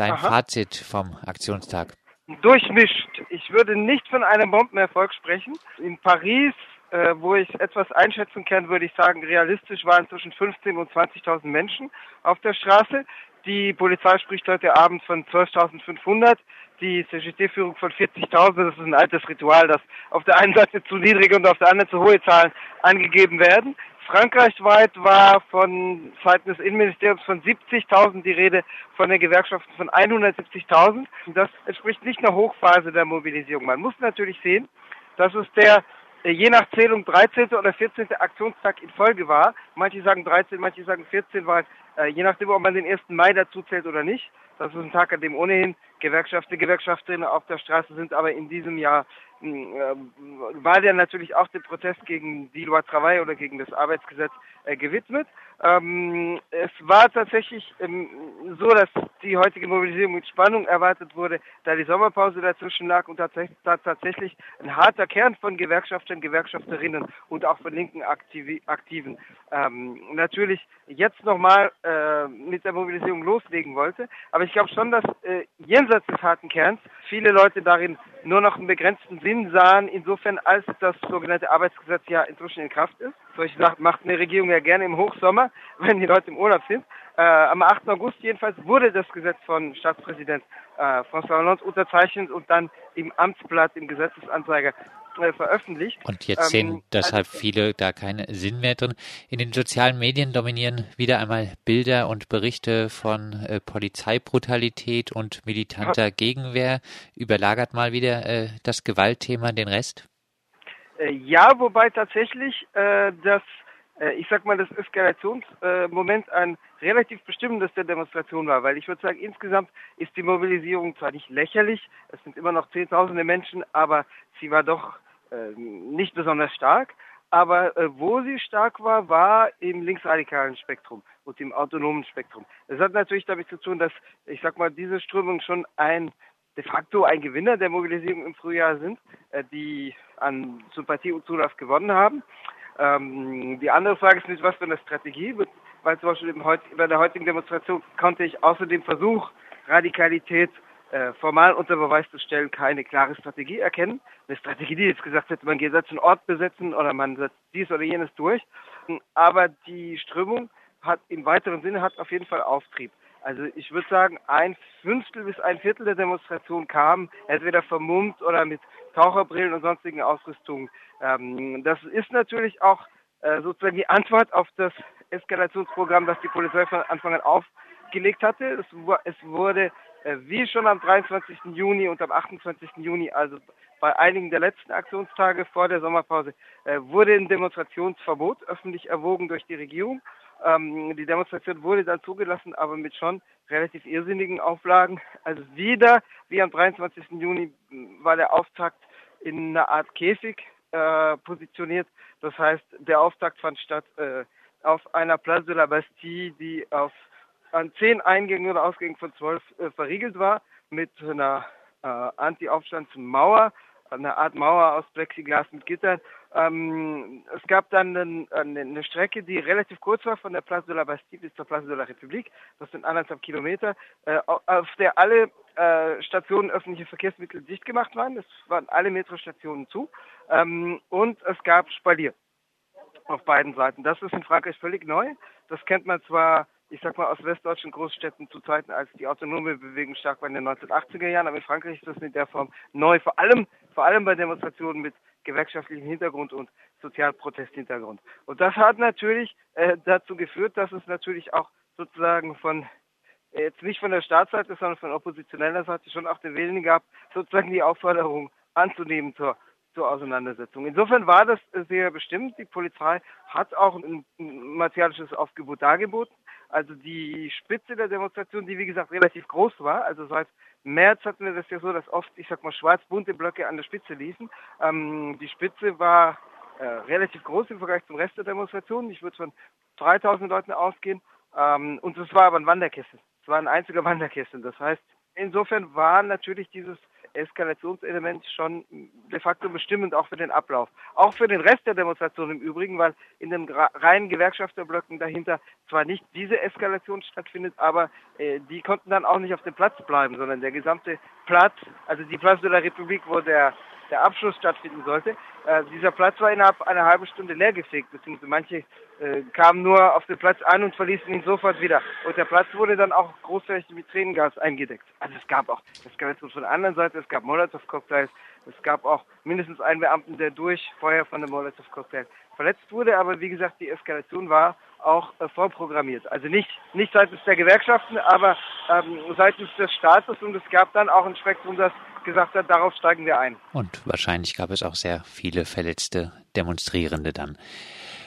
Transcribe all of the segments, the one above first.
dein Aha. Fazit vom Aktionstag? Durchmischt. Ich würde nicht von einem Bombenerfolg sprechen. In Paris äh, wo ich etwas einschätzen kann, würde ich sagen, realistisch waren zwischen 15.000 und 20.000 Menschen auf der Straße. Die Polizei spricht heute Abend von 12.500. Die CGT-Führung von 40.000. Das ist ein altes Ritual, dass auf der einen Seite zu niedrige und auf der anderen zu hohe Zahlen angegeben werden. Frankreichweit war von Seiten des Innenministeriums von 70.000 die Rede, von den Gewerkschaften von 170.000. Das entspricht nicht einer Hochphase der Mobilisierung. Man muss natürlich sehen, dass es der äh, je nach Zählung 13. oder 14. Aktionstag in Folge war. Manche sagen 13, manche sagen 14, weil äh, je nachdem, ob man den 1. Mai dazu zählt oder nicht. Das ist ein Tag, an dem ohnehin Gewerkschaften, Gewerkschafterinnen auf der Straße sind, aber in diesem Jahr war der natürlich auch dem Protest gegen die Loi Travail oder gegen das Arbeitsgesetz äh, gewidmet. Ähm, es war tatsächlich ähm, so, dass die heutige Mobilisierung mit Spannung erwartet wurde, da die Sommerpause dazwischen lag und tatsächlich, da tatsächlich ein harter Kern von Gewerkschaftern, Gewerkschafterinnen und auch von linken Aktiv Aktiven ähm, natürlich jetzt nochmal äh, mit der Mobilisierung loslegen wollte. Aber ich glaube schon, dass äh, jenseits des harten Kerns viele Leute darin nur noch einen begrenzten Sinn sahen, insofern als das sogenannte Arbeitsgesetz ja inzwischen in Kraft ist. Solche Sachen macht eine Regierung ja gerne im Hochsommer, wenn die Leute im Urlaub sind. Äh, am 8. August jedenfalls wurde das Gesetz von Staatspräsident äh, François Hollande unterzeichnet und dann im Amtsblatt, im Gesetzesanzeiger äh, veröffentlicht. Und jetzt sehen ähm, deshalb also, viele da keinen Sinn mehr drin. In den sozialen Medien dominieren wieder einmal Bilder und Berichte von äh, Polizeibrutalität und militanter ja. Gegenwehr. Überlagert mal wieder äh, das Gewaltthema den Rest? Äh, ja, wobei tatsächlich äh, das, äh, ich sag mal, das Eskalationsmoment ein relativ bestimmendes der Demonstration war, weil ich würde sagen, insgesamt ist die Mobilisierung zwar nicht lächerlich, es sind immer noch Zehntausende Menschen, aber sie war doch nicht besonders stark. Aber äh, wo sie stark war, war im linksradikalen Spektrum und im autonomen Spektrum. Das hat natürlich damit zu tun, dass, ich sag mal, diese Strömung schon ein de facto ein Gewinner der Mobilisierung im Frühjahr sind, äh, die an Sympathie und Zulauf gewonnen haben. Ähm, die andere Frage ist nicht, was für eine Strategie wird, weil zum Beispiel bei der heutigen Demonstration konnte ich außer dem Versuch, Radikalität äh, formal unter Beweis zu stellen, keine klare Strategie erkennen. Eine Strategie, die jetzt gesagt hätte, man geht jetzt einen Ort besetzen oder man setzt dies oder jenes durch. Aber die Strömung hat im weiteren Sinne hat auf jeden Fall Auftrieb. Also ich würde sagen, ein Fünftel bis ein Viertel der Demonstration kam entweder vermummt oder mit Taucherbrillen und sonstigen Ausrüstungen. Ähm, das ist natürlich auch äh, sozusagen die Antwort auf das Eskalationsprogramm, das die Polizei von Anfang an aufgelegt hatte. Es, es wurde wie schon am 23. Juni und am 28. Juni, also bei einigen der letzten Aktionstage vor der Sommerpause, äh, wurde ein Demonstrationsverbot öffentlich erwogen durch die Regierung. Ähm, die Demonstration wurde dann zugelassen, aber mit schon relativ irrsinnigen Auflagen. Also wieder, wie am 23. Juni, war der Auftakt in einer Art Käfig äh, positioniert. Das heißt, der Auftakt fand statt äh, auf einer Place de la Bastille, die auf an zehn Eingängen oder Ausgängen von zwölf äh, verriegelt war, mit einer äh, Anti-Aufstandsmauer, einer Art Mauer aus Plexiglas mit Gittern. Ähm, es gab dann einen, eine Strecke, die relativ kurz war, von der Place de la Bastille bis zur Place de la République. Das sind anderthalb Kilometer, äh, auf der alle äh, Stationen öffentliche Verkehrsmittel dicht gemacht waren. Es waren alle Metrostationen zu. Ähm, und es gab Spalier auf beiden Seiten. Das ist in Frankreich völlig neu. Das kennt man zwar ich sag mal, aus westdeutschen Großstädten zu Zeiten, als die autonome Bewegung stark war in den 1980er Jahren. Aber in Frankreich ist das in der Form neu, vor allem, vor allem bei Demonstrationen mit gewerkschaftlichem Hintergrund und Sozialprotesthintergrund. Und das hat natürlich äh, dazu geführt, dass es natürlich auch sozusagen von äh, jetzt nicht von der Staatsseite, sondern von oppositioneller Seite schon auch den Willen gab, sozusagen die Aufforderung anzunehmen zur zur Auseinandersetzung. Insofern war das sehr bestimmt. Die Polizei hat auch ein martialisches Aufgebot dargeboten. Also die Spitze der Demonstration, die wie gesagt relativ groß war, also seit März hatten wir das ja so, dass oft, ich sag mal, schwarz-bunte Blöcke an der Spitze liefen. Ähm, die Spitze war äh, relativ groß im Vergleich zum Rest der Demonstration. Ich würde von 3000 Leuten ausgehen. Ähm, und es war aber ein Wanderkessel. Es war ein einziger Wanderkessel. Das heißt, insofern war natürlich dieses Eskalationselement schon de facto bestimmend auch für den Ablauf. Auch für den Rest der Demonstration im Übrigen, weil in den reinen Gewerkschafterblöcken dahinter zwar nicht diese Eskalation stattfindet, aber äh, die konnten dann auch nicht auf dem Platz bleiben, sondern der gesamte Platz, also die Place de la République, wo der der Abschluss stattfinden sollte. Äh, dieser Platz war innerhalb einer halben Stunde leergefegt, beziehungsweise manche äh, kamen nur auf den Platz an und verließen ihn sofort wieder. Und der Platz wurde dann auch großflächig mit Tränengas eingedeckt. Also es gab auch, das gab jetzt von der anderen Seite, es gab Molotow-Cocktails, es gab auch mindestens einen Beamten, der durch Feuer von dem Molotow-Cocktail verletzt wurde. Aber wie gesagt, die Eskalation war auch äh, vorprogrammiert. Also nicht, nicht seitens der Gewerkschaften, aber ähm, seitens des Staates. Und es gab dann auch ein Spektrum, das gesagt hat, darauf steigen wir ein. Und wahrscheinlich gab es auch sehr viele verletzte Demonstrierende dann.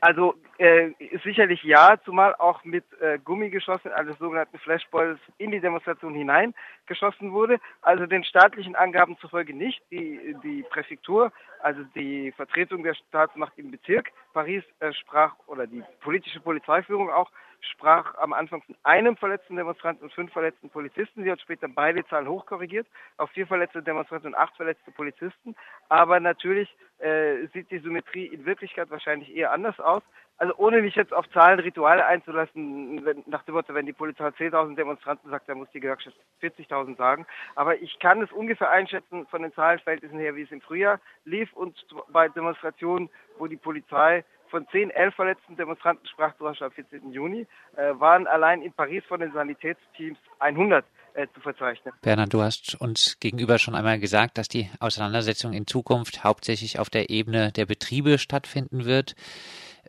Also äh, sicherlich ja, zumal auch mit äh, Gummigeschossen, also sogenannten Flashballs, in die Demonstration hineingeschossen wurde. Also den staatlichen Angaben zufolge nicht. Die, die Präfektur, also die Vertretung der Staatsmacht im Bezirk Paris äh, sprach, oder die politische Polizeiführung auch, sprach am Anfang von einem verletzten Demonstranten und fünf verletzten Polizisten. Sie hat später beide Zahlen hochkorrigiert auf vier verletzte Demonstranten und acht verletzte Polizisten. Aber natürlich äh, sieht die Symmetrie in Wirklichkeit wahrscheinlich eher anders aus. Also ohne mich jetzt auf Zahlen, Rituale einzulassen, wenn, nach dem Motto, wenn die Polizei 10.000 Demonstranten sagt, dann muss die Gewerkschaft 40.000 sagen. Aber ich kann es ungefähr einschätzen von den Zahlenverhältnissen her, wie es im Frühjahr lief und bei Demonstrationen, wo die Polizei von 10, 11 verletzten Demonstranten sprach zum Beispiel am 14. Juni, äh, waren allein in Paris von den Sanitätsteams 100 äh, zu verzeichnen. Bernhard, du hast uns gegenüber schon einmal gesagt, dass die Auseinandersetzung in Zukunft hauptsächlich auf der Ebene der Betriebe stattfinden wird.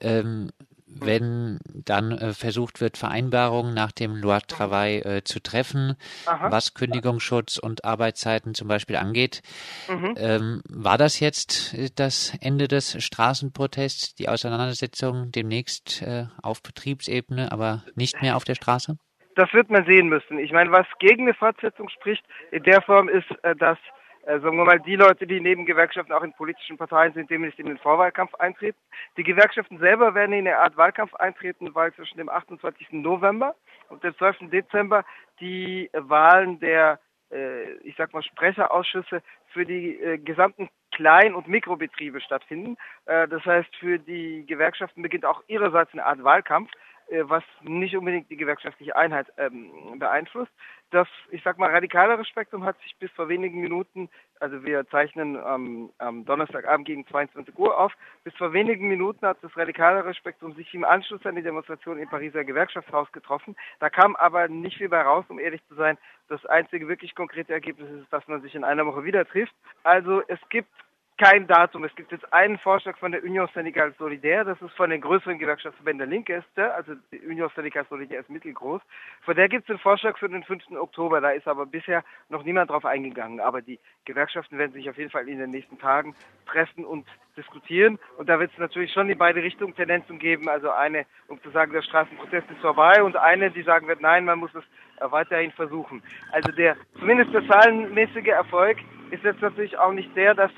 Ähm, wenn dann äh, versucht wird, Vereinbarungen nach dem Loi Travail äh, zu treffen, Aha. was Kündigungsschutz und Arbeitszeiten zum Beispiel angeht. Mhm. Ähm, war das jetzt äh, das Ende des Straßenprotests, die Auseinandersetzung demnächst äh, auf Betriebsebene, aber nicht mehr auf der Straße? Das wird man sehen müssen. Ich meine, was gegen eine Fortsetzung spricht, in der Form ist, äh, dass äh, sagen wir mal, die Leute, die neben Gewerkschaften auch in politischen Parteien sind, demnächst in den Vorwahlkampf eintreten. Die Gewerkschaften selber werden in eine Art Wahlkampf eintreten, weil zwischen dem 28. November und dem 12. Dezember die Wahlen der, äh, ich sag mal, Sprecherausschüsse für die äh, gesamten Klein- und Mikrobetriebe stattfinden. Äh, das heißt, für die Gewerkschaften beginnt auch ihrerseits eine Art Wahlkampf. Äh, was nicht unbedingt die gewerkschaftliche Einheit ähm, beeinflusst. Das, ich sag mal, radikalere Spektrum hat sich bis vor wenigen Minuten, also wir zeichnen ähm, am Donnerstagabend gegen 22 Uhr auf, bis vor wenigen Minuten hat das radikalere Spektrum sich im Anschluss an die Demonstration im Pariser Gewerkschaftshaus getroffen. Da kam aber nicht viel bei raus, um ehrlich zu sein. Das einzige wirklich konkrete Ergebnis ist, dass man sich in einer Woche wieder trifft. Also es gibt kein Datum. Es gibt jetzt einen Vorschlag von der Union Syndicale Solidaire, das ist von den größeren Gewerkschaftsverbänden der Linke also die Union Syndicale Solidaire ist mittelgroß. Von der gibt es einen Vorschlag für den 5. Oktober, da ist aber bisher noch niemand drauf eingegangen. Aber die Gewerkschaften werden sich auf jeden Fall in den nächsten Tagen treffen und diskutieren. Und da wird es natürlich schon in beide Richtungen Tendenzen geben. Also eine, um zu sagen, der Straßenprotest ist vorbei und eine, die sagen wird, nein, man muss es weiterhin versuchen. Also der, zumindest der zahlenmäßige Erfolg ist jetzt natürlich auch nicht der, dass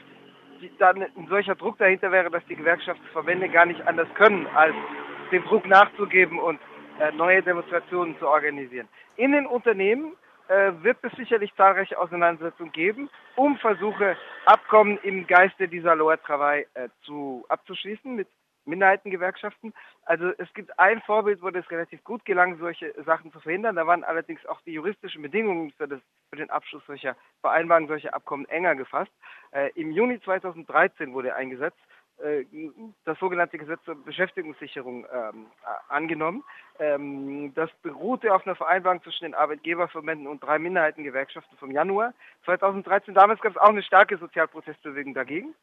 dann ein solcher Druck dahinter wäre, dass die Gewerkschaftsverbände gar nicht anders können, als dem Druck nachzugeben und äh, neue Demonstrationen zu organisieren. In den Unternehmen äh, wird es sicherlich zahlreiche Auseinandersetzungen geben, um Versuche, Abkommen im Geiste dieser Loi Travail äh, zu, abzuschließen mit Minderheitengewerkschaften. Also es gibt ein Vorbild, wo das relativ gut gelang, solche Sachen zu verhindern. Da waren allerdings auch die juristischen Bedingungen für, das, für den Abschluss solcher Vereinbarungen, solcher Abkommen enger gefasst. Äh, Im Juni 2013 wurde eingesetzt äh, das sogenannte Gesetz zur Beschäftigungssicherung ähm, angenommen. Ähm, das beruhte auf einer Vereinbarung zwischen den Arbeitgeberverbänden und drei Minderheitengewerkschaften vom Januar 2013. Damals gab es auch eine starke Sozialprotestbewegung dagegen.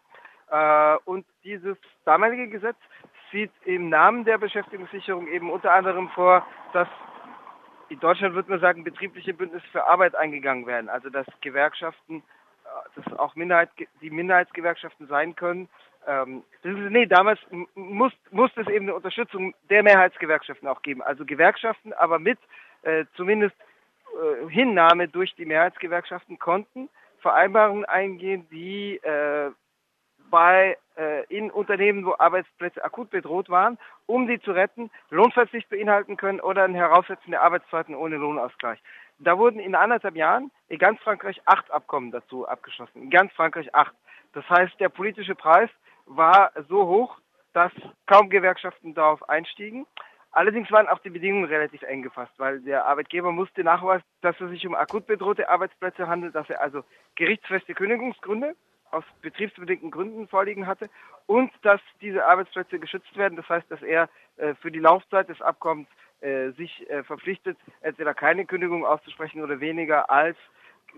Äh, und dieses damalige Gesetz sieht im Namen der Beschäftigungssicherung eben unter anderem vor, dass in Deutschland würde man sagen, betriebliche Bündnisse für Arbeit eingegangen werden. Also dass Gewerkschaften, äh, dass auch Minderheit, die Minderheitsgewerkschaften sein können. Ähm, nee, damals muss, musste es eben eine Unterstützung der Mehrheitsgewerkschaften auch geben. Also Gewerkschaften, aber mit äh, zumindest äh, Hinnahme durch die Mehrheitsgewerkschaften konnten Vereinbarungen eingehen, die äh, bei äh, in Unternehmen, wo Arbeitsplätze akut bedroht waren, um sie zu retten, Lohnverzicht beinhalten können oder ein Heraussetzen der Arbeitszeiten ohne Lohnausgleich. Da wurden in anderthalb Jahren in ganz Frankreich acht Abkommen dazu abgeschlossen. In ganz Frankreich acht. Das heißt, der politische Preis war so hoch, dass kaum Gewerkschaften darauf einstiegen. Allerdings waren auch die Bedingungen relativ eng gefasst, weil der Arbeitgeber musste nachweisen, dass es sich um akut bedrohte Arbeitsplätze handelt, dass er also gerichtsfeste Kündigungsgründe aus betriebsbedingten Gründen vorliegen hatte und dass diese Arbeitsplätze geschützt werden. Das heißt, dass er äh, für die Laufzeit des Abkommens äh, sich äh, verpflichtet, entweder keine Kündigung auszusprechen oder weniger als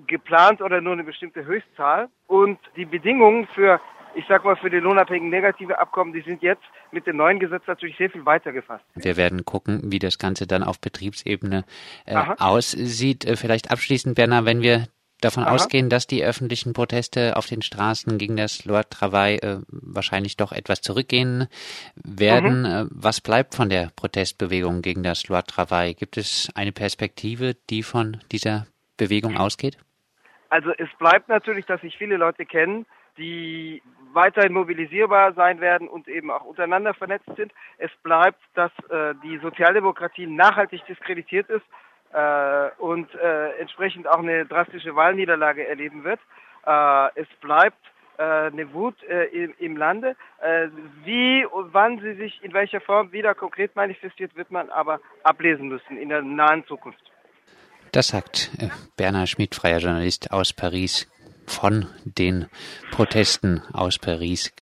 geplant oder nur eine bestimmte Höchstzahl. Und die Bedingungen für ich sag mal, für die lohnabhängigen negative Abkommen, die sind jetzt mit dem neuen Gesetz natürlich sehr viel weiter gefasst. Wir werden gucken, wie das Ganze dann auf Betriebsebene äh, aussieht. Äh, vielleicht abschließend, Werner, wenn wir davon Aha. ausgehen, dass die öffentlichen Proteste auf den Straßen gegen das Loi Travail äh, wahrscheinlich doch etwas zurückgehen werden. Mhm. Äh, was bleibt von der Protestbewegung gegen das Loi Travail? Gibt es eine Perspektive, die von dieser Bewegung ausgeht? Also es bleibt natürlich, dass sich viele Leute kennen, die weiterhin mobilisierbar sein werden und eben auch untereinander vernetzt sind. Es bleibt, dass äh, die Sozialdemokratie nachhaltig diskreditiert ist äh, und äh, entsprechend auch eine drastische Wahlniederlage erleben wird. Äh, es bleibt äh, eine Wut äh, im, im Lande. wie und wann sie sich in welcher Form wieder konkret manifestiert, wird man aber ablesen müssen in der nahen Zukunft. Das sagt Bernhard Schmidt, freier Journalist aus Paris von den Protesten aus Paris